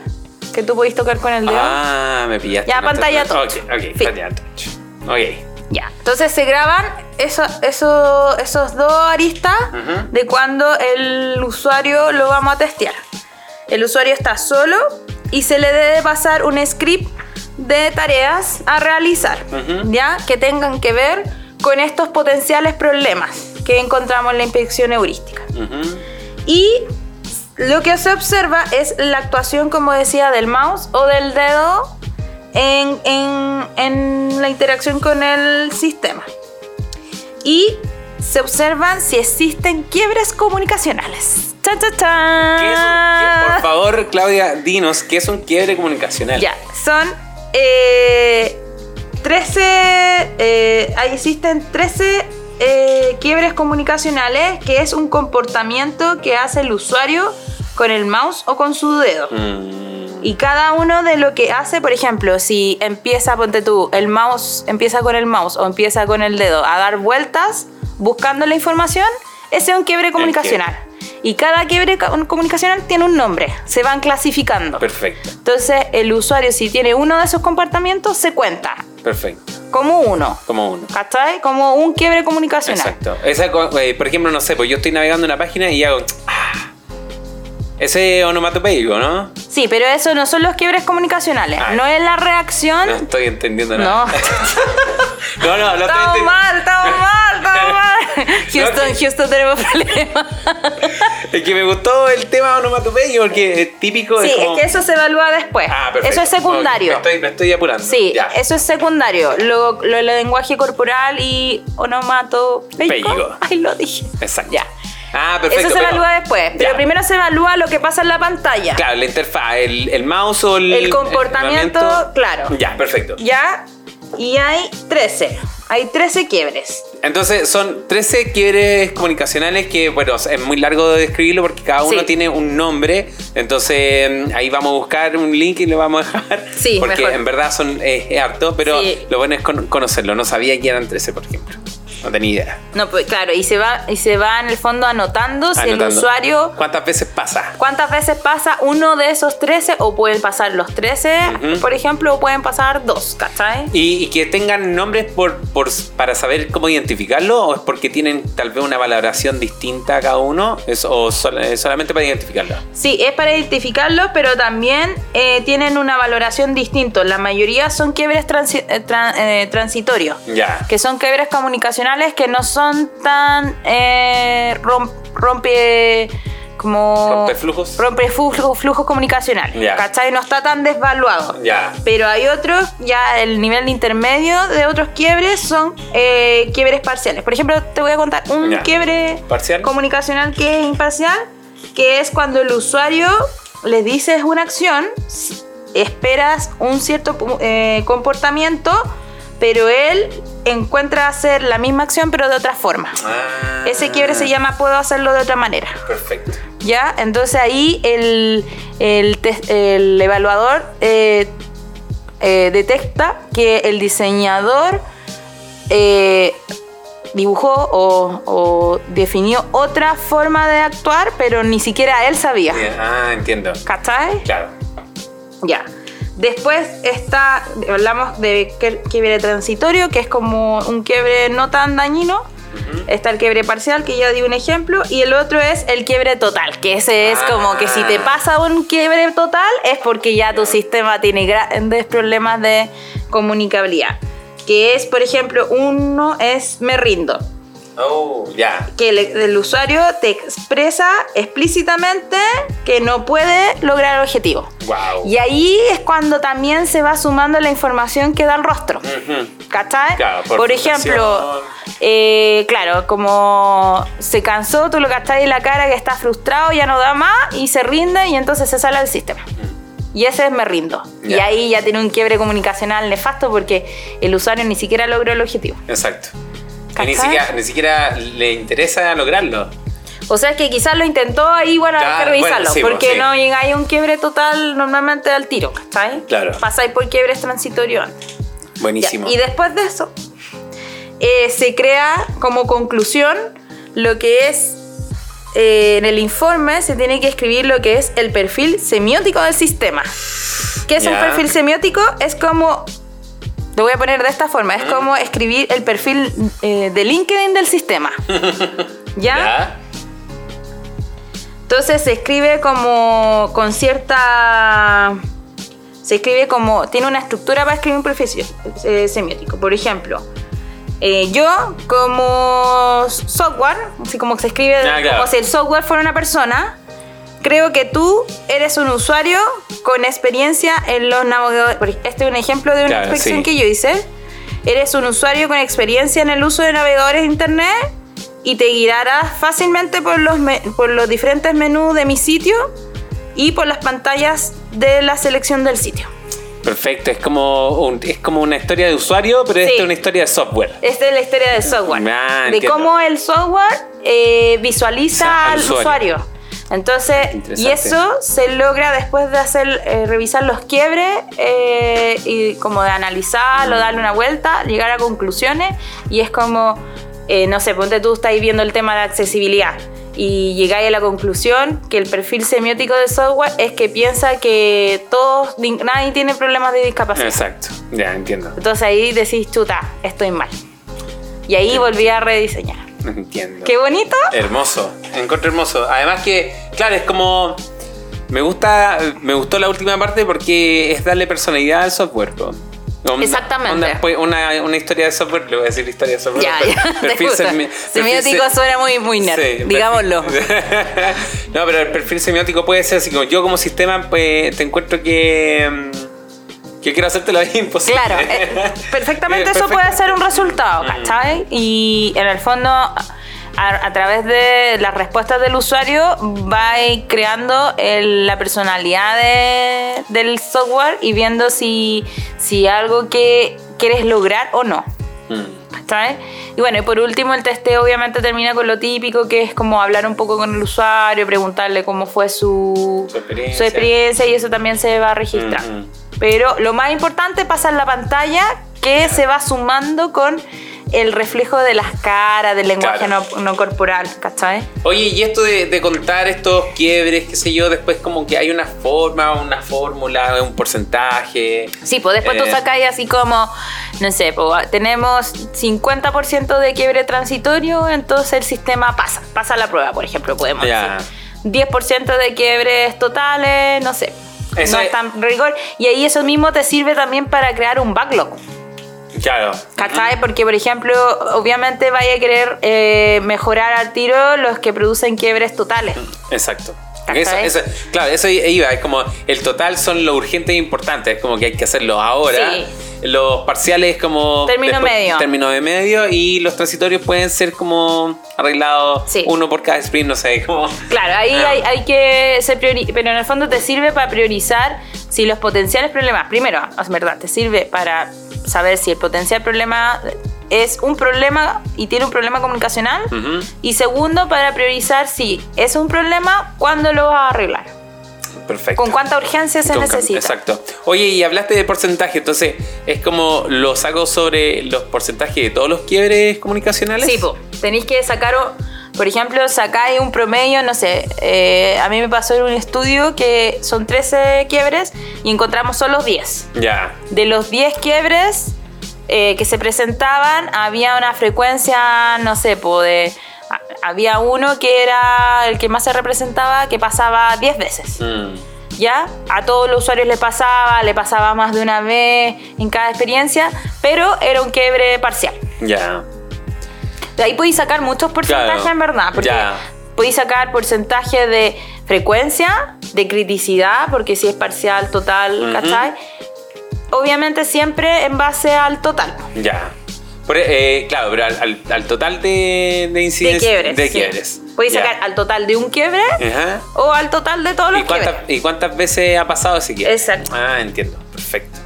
que tú podés tocar con el dedo. Ah, me pillaste. Ya, pantalla touch. Ok, ok, pantalla touch. Ok. Ya, entonces se graban eso, eso- esos dos aristas Ujú. de cuando el usuario lo vamos a testear. El usuario está solo y se le debe pasar un script de tareas a realizar, ya que tengan que ver con estos potenciales problemas que encontramos en la inspección heurística. Y lo que se observa es la actuación, como decía, del mouse o del dedo en, en- en la interacción con el sistema. Y se observan si existen quiebres comunicacionales. ¡Chan, chan, chan! ¿Qué es un- qué- por favor, Claudia, dinos, ¿qué es un quiebre comunicacional? Ya, son. Eh, 13, eh, ahí existen 13 eh, quiebres comunicacionales, que es un comportamiento que hace el usuario con el mouse o con su dedo. Mm, Y cada uno de lo que hace, por ejemplo, si empieza, ponte tú, el mouse empieza con el mouse o empieza con el dedo a dar vueltas buscando la información, ese es un quiebre comunicacional. Y cada quiebre co- comunicacional tiene un nombre, se van clasificando. perfecto, Entonces, el usuario, si tiene uno de esos comportamientos, se cuenta perfecto. como uno. Como uno. ¿Cachai? Como un quiebre comunicacional. Exacto. Esa, eh, por ejemplo, no sé, pues yo estoy navegando una página y hago. ah. Ese onomatopeico, ¿no? Sí, pero eso no son los quiebres comunicacionales. Ay. No es la reacción. No estoy entendiendo No. nada. No, no, no estoy Estamos entendiendo. mal, estamos mal, estamos mal. Houston, No, Houston, tenemos problemas. Es que me gustó el tema onomatopeico porque es típico. Sí, es, como... es que eso se evalúa después. Ah, perfecto. Eso es secundario. Me estoy, me estoy apurando. Sí, Ya. eso es secundario. Lo, lo del lenguaje corporal y onomatopeico. Peico. Ay, lo dije. Exacto. Ya. Ah, perfecto. eso se pero- evalúa después. Pero Ya. primero se evalúa lo que pasa en la pantalla. Claro, la interfaz, el, el mouse o el. El comportamiento, claro. Ya, perfecto. Ya. Y hay 13. Hay 13 quiebres. Entonces son 13 quiebres comunicacionales que, bueno, es muy largo de describirlo porque cada uno Sí. tiene un nombre. Entonces mm, ahí vamos a buscar un link y lo vamos a dejar. Sí, Porque mejor. en verdad son eh, es harto, pero Sí. lo bueno es con- conocerlo. No sabía que eran 13, por ejemplo. No tenía idea. No, pues claro, y se va, y se va en el fondo anotando si el Anotando. usuario ¿Cuántas veces pasa? ¿Cuántas veces pasa uno de esos 13 o pueden pasar los 13, Ujú. por ejemplo, o pueden pasar dos, ¿cachai? ¿Y, y que tengan nombres por, por- para saber cómo identificarlo? ¿O es porque tienen tal vez una valoración distinta a cada uno? ¿Es, ¿O sol- es solamente para identificarlo? Sí, es para identificarlos, pero también eh, tienen una valoración distinta. La mayoría son quiebres transi- eh, tran- eh, transitorios, Ya. que son quiebres que no son tan eh, rom- rompe como ¿Rompe flujos? rompe flujos, flujos comunicacionales, Ya. ¿cachai? No está tan desvaluado. Ya. Pero hay otros, ya el nivel intermedio de otros quiebres son eh, quiebres parciales. Por ejemplo, te voy a contar un quiebre ¿Parcial? comunicacional que es imparcial, que es cuando el usuario le dices una acción, esperas un cierto eh, comportamiento, pero él encuentra hacer la misma acción pero de otra forma. Ah, Ese quiebre se llama puedo hacerlo de otra manera. Perfecto. ¿Ya? Entonces ahí el, el, el evaluador eh, eh, detecta que el diseñador eh, dibujó o, o definió otra forma de actuar, pero ni siquiera él sabía. Ah, entiendo. ¿Cachai? Claro. Ya. Después está, hablamos de quiebre transitorio, que es como un quiebre no tan dañino. Está el quiebre parcial, que ya di un ejemplo, y el otro es el quiebre total, que ese es como que si te Ah. pasa un quiebre total es porque ya tu sistema tiene grandes problemas de comunicabilidad. Que es, por ejemplo, uno es me rindo, Oh, ya. que el, el usuario te expresa explícitamente que no puede lograr el objetivo. Wow. Y ahí es cuando también se va sumando la información que da el rostro. ¿Cachai? Claro, por ejemplo, eh, claro, como se cansó, tú lo cachai en la cara que está frustrado, ya no da más y se rinde y entonces se sale del sistema. Y ese es me rindo. Y Ya. ahí ya tiene un quiebre comunicacional nefasto porque el usuario ni siquiera logró el objetivo. Exacto. Y ni siquiera, ni siquiera le interesa lograrlo. O sea que quizás lo intentó ahí, bueno, hay que revisarlo. bueno, sí, pues, porque sí. no llegáis a un quiebre total normalmente al tiro, ¿cachai? Claro. Pasáis por quiebres transitorios. Ya, Buenísimo. Y después de eso, eh, se crea como conclusión lo que es. eh, en el informe se tiene que escribir lo que es el perfil semiótico del sistema. ¿Qué es un perfil semiótico? Es como. Lo voy a poner de esta forma: es Mm. como escribir el perfil eh, de LinkedIn del sistema. ¿Ya? ¿Ya? Entonces se escribe como con cierta. Se escribe como. Tiene una estructura para escribir un perfil eh, semiótico. Por ejemplo, eh, yo como software, así como se escribe Ah, claro. como si el software fuera una persona, creo que tú eres un usuario con experiencia en los navegadores. Este es un ejemplo de una Claro, inspección sí. que yo hice. Eres un usuario con experiencia en el uso de navegadores de internet y te guiarás fácilmente por los, por los diferentes menús de mi sitio y por las pantallas de la selección del sitio. Perfecto, es como, un- es como una historia de usuario, pero esta Sí. es una historia de software. Esta es la historia del software. Ah, de entiendo. cómo el software eh, visualiza O sea, al al usuario. usuario. Entonces, y eso se logra después de hacer eh, revisar los quiebres eh, y como de analizarlo, darle una vuelta, llegar a conclusiones y es como, eh, no sé, ponte tú estás viendo el tema de accesibilidad y llegáis a la conclusión que el perfil semiótico del software es que piensa que todos, nadie tiene problemas de discapacidad. Exacto, ya entiendo. Entonces ahí decís, chuta, estoy mal. Y ahí volví a rediseñar. Entiendo. ¡Qué bonito! Hermoso, encuentro hermoso. Además que, claro, es como... Me gusta, me gustó la última parte porque es darle personalidad al software. Exactamente. pues, una, una historia de software, le voy a decir historia de software. Ya, pero- ya. te perfil gusta. semi- Semiótico se- suena muy, muy nerd, Sí, digámoslo. no, pero el perfil semiótico puede ser así como yo como sistema, pues te encuentro que... mm, Que quiero hacerte la vida imposible. Claro, eh, perfectamente eso puede ser un resultado, Mm. ¿cachai? Y en el fondo, a, a través de las respuestas del usuario, va creando el- la personalidad de- del software y viendo si, si algo que quieres lograr o no. Mm. ¿sabes? Y bueno, y por último el testeo obviamente termina con lo típico, que es como hablar un poco con el usuario, preguntarle cómo fue su, Su experiencia. su experiencia y eso también se va a registrar. Ujú. Pero lo más importante pasa en la pantalla que se va sumando con el reflejo de las caras, del lenguaje Claro. no, no corporal, ¿cachai? Oye, y esto de, de contar estos quiebres, qué sé yo, después como que hay una forma, una fórmula, un porcentaje. Sí, pues después tú Eh. sacáis así como, no sé, pues, tenemos 50% de quiebre transitorio, entonces el sistema pasa, pasa la prueba, por ejemplo, podemos Ya. decir. 10% de quiebres totales, no sé. Eso no es- tan rigor. Y ahí eso mismo te sirve también para crear un backlog. Claro. ¿Cachai? Porque, por ejemplo, obviamente vaya a querer eh, mejorar al tiro los que producen quiebres totales. Exacto. Eso, eso- claro, eso iba, es como el total son lo urgente e importante, es como que hay que hacerlo ahora. Sí. Los parciales como... Término medio. Término de medio y los transitorios pueden ser como arreglados Sí. uno por cada sprint, no sé, como... Claro, ahí Ah. hay, hay que ser priori pero en el fondo te sirve para priorizar si los potenciales problemas, primero, es verdad, te sirve para saber si el potencial problema es un problema y tiene un problema comunicacional y segundo para priorizar si es un problema, ¿cuándo lo vas a arreglar? Perfecto. ¿Con cuánta urgencia se Con- necesita? Exacto. Oye, y hablaste de porcentaje, entonces, ¿es como lo saco sobre los porcentajes de todos los quiebres comunicacionales? Sí, po. tenéis que sacar, por ejemplo, sacáis un promedio, no sé, eh, a mí me pasó en un estudio que son 13 quiebres y encontramos solo 10. Ya. De los 10 quiebres eh, que se presentaban, había una frecuencia, no sé, po, de, había uno que era el que más se representaba, que pasaba 10 veces. Mm. ¿Ya? A todos los usuarios le pasaba, le pasaba más de una vez en cada experiencia, pero era un quiebre parcial. Ya. De ahí podéis sacar muchos porcentajes Claro. en verdad, porque Ya. podéis sacar porcentaje de frecuencia, de criticidad, porque si es parcial, total, Ujú. ¿cachai? Obviamente siempre en base al total. Ya. Por- eh, claro, pero al, al- al total de, de De incidencias. quiebres. De sí. quiebres. Ya. sacar al total de un quiebre Ajá. o al total de todos los ¿Y cuántas, quiebres. ¿Y cuántas veces ha pasado ese quiebre? Exacto. Ah, entiendo. Perfecto.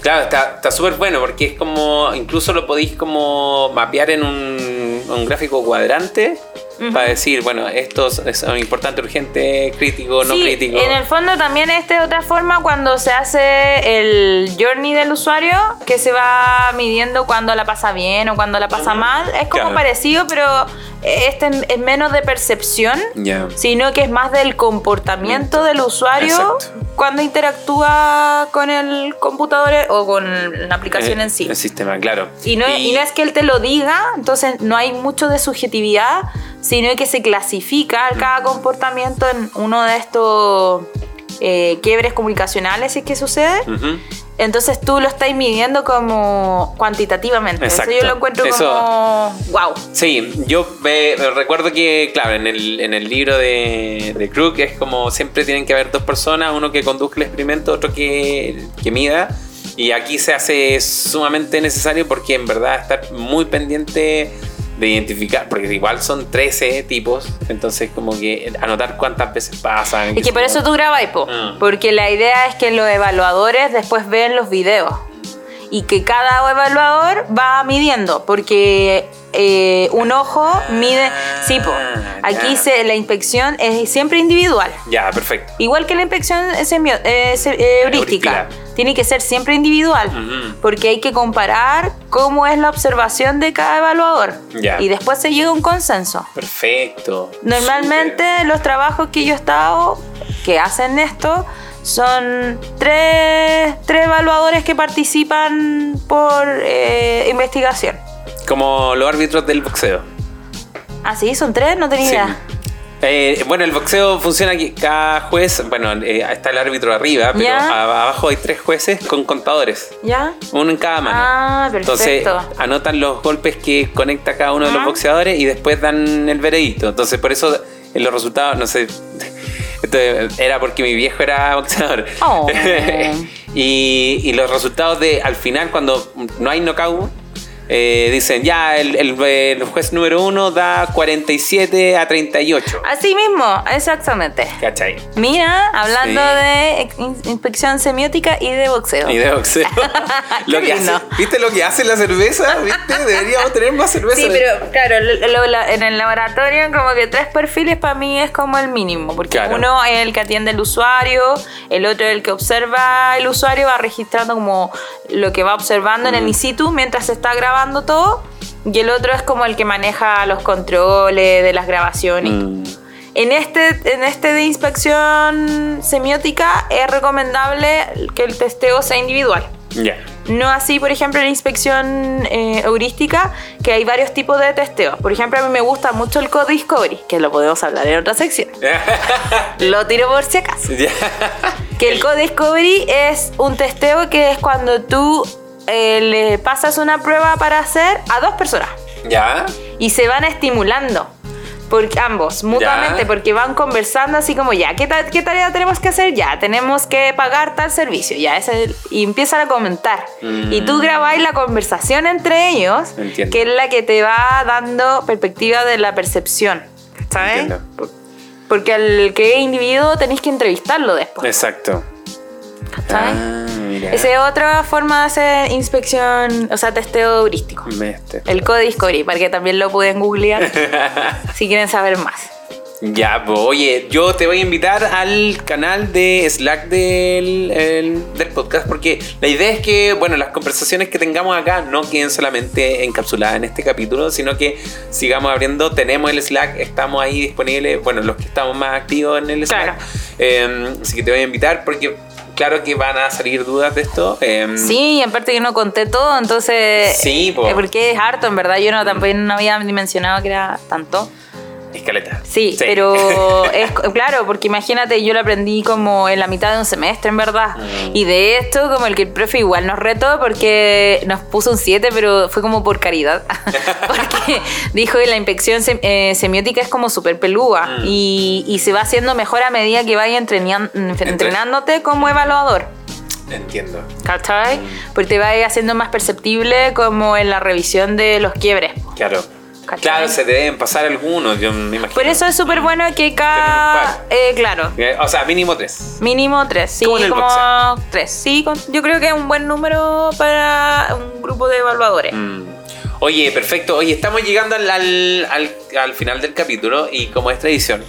Claro, está está súper bueno porque es como, incluso lo podéis como mapear en un, un gráfico cuadrante Ujú. para decir, bueno, esto es, es importante, urgente, crítico, no sí, crítico. en el fondo también esta es otra forma cuando se hace el journey del usuario, que se va midiendo cuando la pasa bien o cuando la pasa mal. Es como Claro. parecido, pero este es menos de percepción. Ya. sino que es más del comportamiento del usuario Exacto. Cuando interactúa con el computador o con la aplicación Eh, en sí. El sistema, claro. Y no, es, y no es que él te lo diga, entonces no hay mucho de subjetividad, sino que se clasifica cada comportamiento en uno de estos eh, quiebres comunicacionales, si es que sucede. Entonces tú lo estás midiendo como cuantitativamente. Exacto. Eso yo lo encuentro Eso- como wow. Sí, yo me- me recuerdo que, claro, en el, en el libro de, de Crook es como siempre tienen que haber dos personas, uno que conduzca el experimento, otro que, que mida. Y aquí se hace sumamente necesario porque en verdad estar muy pendiente de identificar, porque igual son 13 tipos, entonces como que anotar cuántas veces pasan. Y que por eso tú grabas, po, Mm. porque la idea es que los evaluadores después ven los videos y que cada evaluador va midiendo, porque eh, un ojo mide, sí, po, aquí ya. se, la inspección es siempre individual. Ya, perfecto. Igual que la inspección semio- eh, se- eh, heurística, tiene que ser siempre individual, porque hay que comparar cómo es la observación de cada evaluador. Ya. Y después se llega a un consenso. Perfecto. Normalmente los trabajos que yo he estado que hacen esto son tres, tres evaluadores que participan por eh, investigación. Como los árbitros del boxeo. Ah, sí, son tres, no tenía Sí. idea. Eh, bueno, el boxeo funciona que cada juez, bueno, eh, está el árbitro arriba, pero a- abajo hay tres jueces con contadores. ¿Ya? Uno en cada mano. Ah, Entonces perfecto. anotan los golpes que conecta cada uno de los boxeadores y después dan el veredicto. Entonces por eso en los resultados, no sé, esto era porque mi viejo era boxeador. Oh. y, y los resultados de al final cuando no hay knockout, eh, dicen ya el, el- el juez número uno da 47 a 38. Así mismo, exactamente. ¿Cachai? Mira, hablando Sí. de in- inspección semiótica y de boxeo. Y de boxeo. lo Qué que lindo. hace, ¿Viste lo que hace la cerveza? ¿Viste? Deberíamos tener más cerveza. Sí, pero claro, lo- en el laboratorio como que tres perfiles para mí es como el mínimo, porque Claro. uno es el que atiende al usuario, el otro es el que observa el usuario, va registrando como lo que va observando en el in situ mientras se está grabando todo, y el otro es como el que maneja los controles de las grabaciones. Mm, En este, en este de inspección semiótica es recomendable que el testeo sea individual. ya. No así, por ejemplo, en la inspección eh, heurística, que hay varios tipos de testeos. Por ejemplo, a mí me gusta mucho el Code Discovery, que lo podemos hablar en otra sección. Lo tiro por si acaso. Que el Code Discovery es un testeo que es cuando tú eh, le pasas una prueba para hacer a dos personas Ya. y se van estimulando. Porque ambos, mutuamente, Ya. porque van conversando así como ya, ¿qué, ta- ¿qué tarea tenemos que hacer? Ya, tenemos que pagar tal servicio, ya, ese, y empiezan a comentar. Mm. Y tú grabáis la conversación entre ellos, Entiendo. que es la que te va dando perspectiva de la percepción, ¿sabes? Entiendo. Porque al que es individuo tenéis que entrevistarlo después, Exacto. Ah. Esa es otra forma de hacer inspección, o sea, testeo heurístico. Este. El Code Discovery, para que también lo pueden googlear si quieren saber más. Ya, pues, oye, yo te voy a invitar al canal de Slack del, el- del podcast porque la idea es que, bueno, las conversaciones que tengamos acá no queden solamente encapsuladas en este capítulo, sino que sigamos abriendo. Tenemos el Slack, estamos ahí disponibles, bueno, los que estamos más activos en el Slack. Claro. Eh, así que te voy a invitar porque, claro que van a salir dudas de esto. Eh, Sí, y aparte que no conté todo, entonces. Sí, po. eh, Porque es harto, en verdad. Yo no, tampoco no había dimensionado que era tanto. Escaleta. Sí, pero es claro, porque imagínate, yo lo aprendí como en la mitad de un semestre, en verdad. Mm. Y de esto, como el que el profe igual nos retó porque nos puso un 7, pero fue como por caridad. porque dijo que la inspección sem- eh, semiótica es como súper pelúa Mm. y, y se va haciendo mejor a medida que vayas entrenan- entrenándote como evaluador. Entiendo. ¿Cachai? Mm. Porque te va haciendo más perceptible como en la revisión de los quiebres. Claro. ¿Cachai? Claro, se te deben pasar algunos, yo me imagino. Por eso es súper bueno que cada... Eh, claro, Eh, O sea, mínimo tres. mínimo tres. Sí, Como en el como boxeo. tres. Sí, con- yo creo que es un buen número para un grupo de evaluadores. Mm. Oye, perfecto. Oye, estamos llegando al, al- al- al final del capítulo y como es tradición,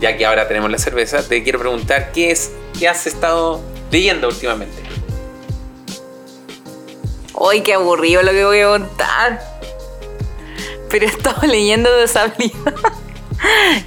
ya que ahora tenemos la cerveza, te quiero preguntar qué es, qué has estado leyendo últimamente. Uy, qué aburrido lo que voy a contar. Pero he estado leyendo deshabilidad.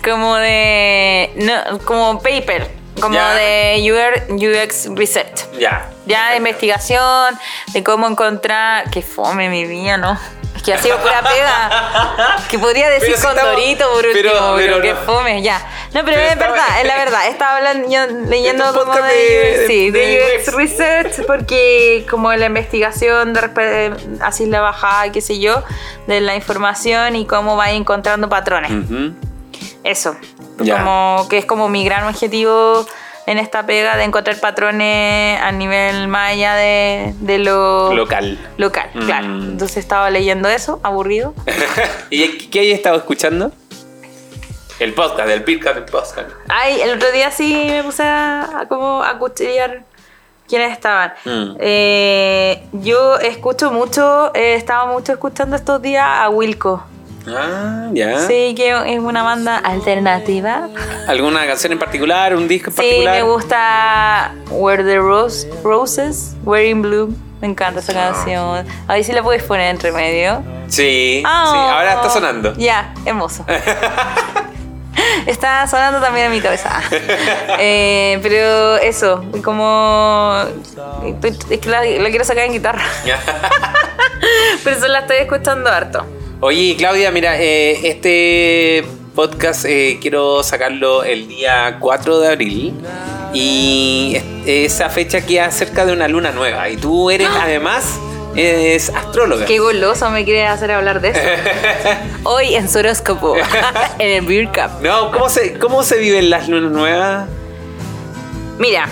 como de. No, como paper. Como de UX Research. Ya. Ya de investigación, de cómo encontrar. Que fome mi vida, ¿no? Que ha sido pura pega. Que podría decir si con estamos- Dorito por último, pero- pero, pero que no. fome, ya. No, pero, Pero es estaba- verdad, es la verdad. Estaba hablando, yo leyendo Es un como de, de- sí, de, de UX. Research, porque como la investigación, de así la bajada, qué sé yo, de la información y cómo va encontrando patrones. Ujú. Eso. Ya. Como que es como mi gran objetivo en esta pega de encontrar patrones a nivel más allá de, de lo Local. local, Mm. claro. Entonces estaba leyendo eso, aburrido. ¿Y qué hay estado escuchando? El podcast, el podcast del podcast. Ay, el otro día sí me puse a, a como a cuchillar quiénes estaban. Mm. Eh, yo escucho mucho, eh, estaba mucho escuchando estos días a Wilco. Ah, ya. Sí, que es una banda alternativa. ¿Alguna canción en particular? ¿Un disco en Sí, particular? me gusta Where the Rose, Roses, Where in Bloom. Me encanta esa Ah. canción. A ver si la puedes poner entre medio. Sí, sí, Ah, ahora está sonando. Ya, hermoso. Está sonando también en mi cabeza. Eh, pero eso, como. Es que la, la quiero sacar en guitarra. Pero eso la estoy escuchando harto. Oye, Claudia, mira, eh, este podcast eh, quiero sacarlo el día 4 de abril y es- esa fecha queda cerca de una luna nueva y tú eres además es astróloga. ¡Ah! Qué goloso me quiere hacer hablar de eso. Hoy en su horóscopo, en el Beer Cup. No, ¿cómo se, ¿cómo se viven las lunas nuevas? Mira.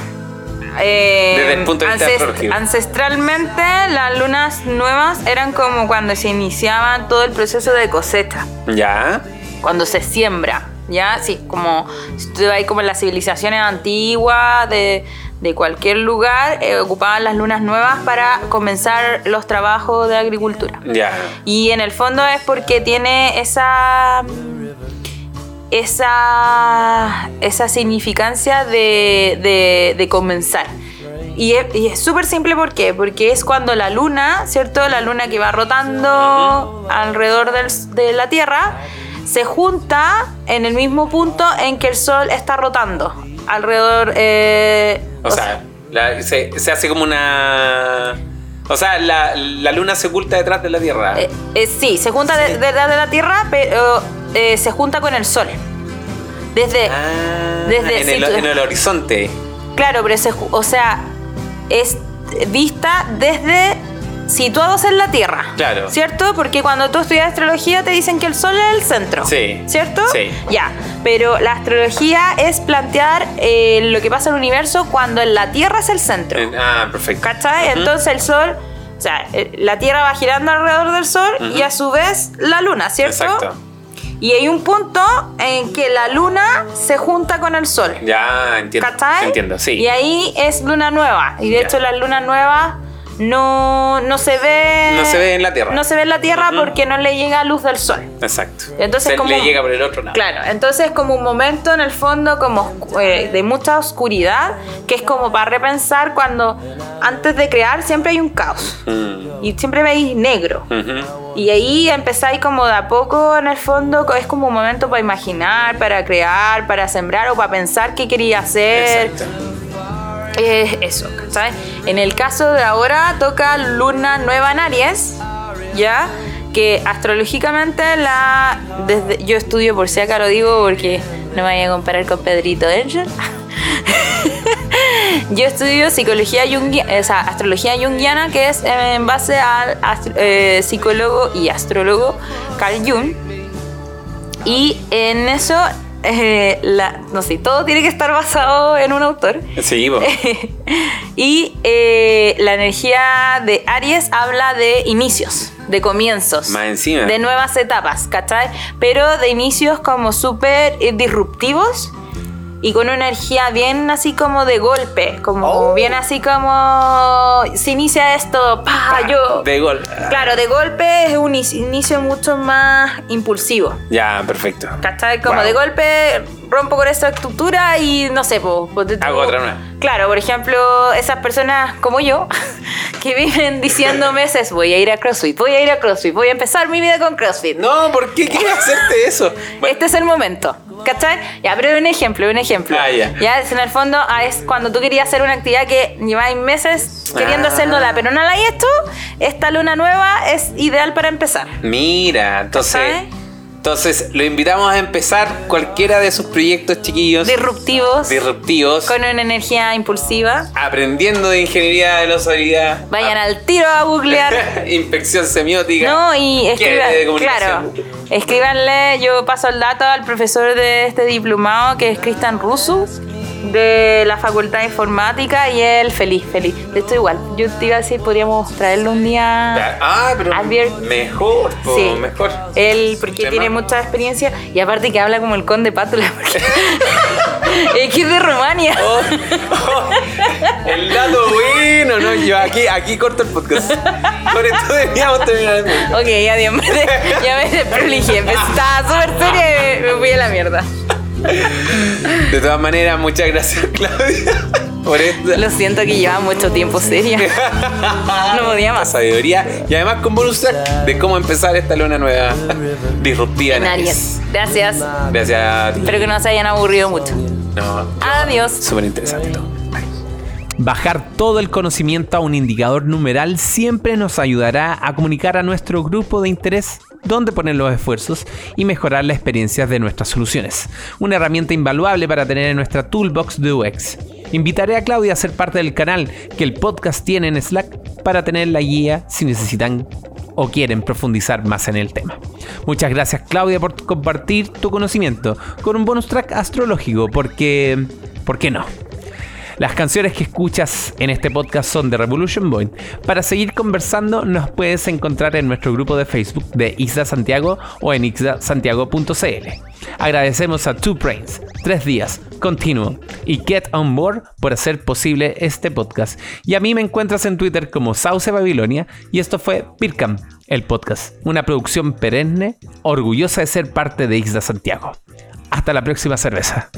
Eh, Desde el punto de vista ancestralmente las lunas nuevas eran como cuando se iniciaba todo el proceso de cosecha. Ya. cuando se siembra, ¿ya? Sí, como si tú vas como en las civilizaciones antiguas de, de cualquier lugar, eh, ocupaban las lunas nuevas para comenzar los trabajos de agricultura. Ya. Y en el fondo es porque tiene esa esa esa significancia de, de- de comenzar. Y es súper simple ¿por qué? Porque es cuando la luna, ¿cierto? La luna que va rotando alrededor del- de la Tierra se junta en el mismo punto en que el Sol está rotando alrededor. eh, O sea, la- se, se hace como una... O sea, la, la luna se oculta detrás de la Tierra. Eh, eh, sí, se junta de- detrás de, la Tierra, pero eh, se junta con el Sol. Desde, Ah, desde- en, el, tú- en el horizonte. claro, pero se, o sea, es vista desde situados en la Tierra. Claro. ¿Cierto? Porque cuando tú estudias astrología te dicen que el Sol es el centro. Sí. ¿Cierto? Sí. Ya. Pero la astrología es plantear eh, lo que pasa en el universo cuando en la Tierra es el centro. En- ah, perfecto. ¿Cachai? Entonces el Sol, o sea, eh, la Tierra va girando alrededor del Sol y a su vez la Luna, ¿cierto? Exacto. Y hay un punto en que la Luna se junta con el Sol. Ya, entiendo. ¿Cachai? Entiendo, sí. Y ahí es luna nueva. Y de Ya. hecho, las lunas nuevas no, no se ve. No se ve en la Tierra. No se ve en la Tierra porque no le llega luz del sol. Exacto. Entonces, Se como- le llega por el otro lado. Claro, entonces es como un momento en el fondo como eh, de mucha oscuridad, que es como para repensar cuando antes de crear siempre hay un caos. Mm, Y siempre veis negro. Y ahí empezáis como de a poco en el fondo, es como un momento para imaginar, para crear, para sembrar o para pensar qué quería hacer. Exacto. Es eso, ¿sabes? En el caso de ahora toca luna nueva en Aries, ¿ya? Que astrológicamente la... Desde, yo estudio, por si acá lo digo, porque no me vaya a comparar con Pedrito Angel. yo estudio psicología o sea, astrología junguiana, que es en base al eh, psicólogo y astrólogo Carl Jung. Y en eso, eh, la, no sé, todo tiene que estar basado en un autor. Sí, y eh, la energía de Aries habla de inicios, de comienzos. Más encima. De nuevas etapas, ¿cachai? Pero de inicios como súper disruptivos y con una energía bien así como de golpe, como Oh. bien así como se inicia esto, pa, yo. De gol. Claro, de golpe es un inicio mucho más impulsivo. Ya, perfecto. ¿Cachai? Como Wow. de golpe rompo con esta estructura y no sé, po, tú- Hago otra nueva. Claro, por ejemplo, esas personas como yo que viven diciendo meses voy a ir a CrossFit, voy a ir a CrossFit, voy a empezar mi vida con CrossFit. No, ¿por qué quieres hacerte eso? Bueno, Este es el momento. ¿Cachai? Ya, pero un ejemplo, un ejemplo. Ah, ya. es en el fondo ah, es cuando tú querías hacer una actividad que lleváis meses queriendo Ah. hacerla, pero no la hay hecho. Esta luna nueva es ideal para empezar. Mira, entonces, ¿Cachai? Entonces lo invitamos a empezar cualquiera de sus proyectos chiquillos Disruptivos, disruptivos, con una energía impulsiva. aprendiendo de ingeniería de la usabilidad, Vayan al tiro a googlear. inspección semiótica. No, y escriban, claro, escríbanle, yo paso el dato al profesor de este diplomado que es Cristian Russo. De la Facultad de Informática y él feliz, feliz. De esto igual. Yo te iba a decir, podríamos traerlo un día. Ah, pero Albert. mejor, po, Sí. mejor. Él, porque Tema. tiene mucha experiencia y aparte que habla como el conde Pátula. porque- es que es de Rumania. Oh, oh, el dato bueno, no, yo aquí, aquí corto el podcast. Por esto debíamos terminar el podcast. Ok, adiós. ya me desprolijé. Estaba súper seria y me, me fui a la mierda. De todas maneras, muchas gracias, Claudia, por esta Lo siento que lleva mucho tiempo seria. No podía más. sabiduría y además con bonus track de cómo empezar esta luna nueva disruptiva en Aries. Gracias. Gracias a ti. Espero que no se hayan aburrido mucho. No, Adiós. súper interesante todo. Bajar todo el conocimiento a un indicador numeral siempre nos ayudará a comunicar a nuestro grupo de interés dónde poner los esfuerzos y mejorar la experiencia de nuestras soluciones. Una herramienta invaluable para tener en nuestra toolbox de UX. Invitaré a Claudia a ser parte del canal que el podcast tiene en Slack para tener la guía si necesitan o quieren profundizar más en el tema. Muchas gracias Claudia por compartir tu conocimiento con un bonus track astrológico porque... ¿Por qué no? Las canciones que escuchas en este podcast son de Revolution Point. Para seguir conversando nos puedes encontrar en nuestro grupo de Facebook de Isla Santiago o en ixdasantiago.cl. Agradecemos a Two Brains, Tres Días, Continuo y Get On Board por hacer posible este podcast. Y a mí me encuentras en Twitter como Sauce Babilonia y esto fue Pircam, el podcast, una producción perenne, orgullosa de ser parte de Isla Santiago. Hasta la próxima cerveza.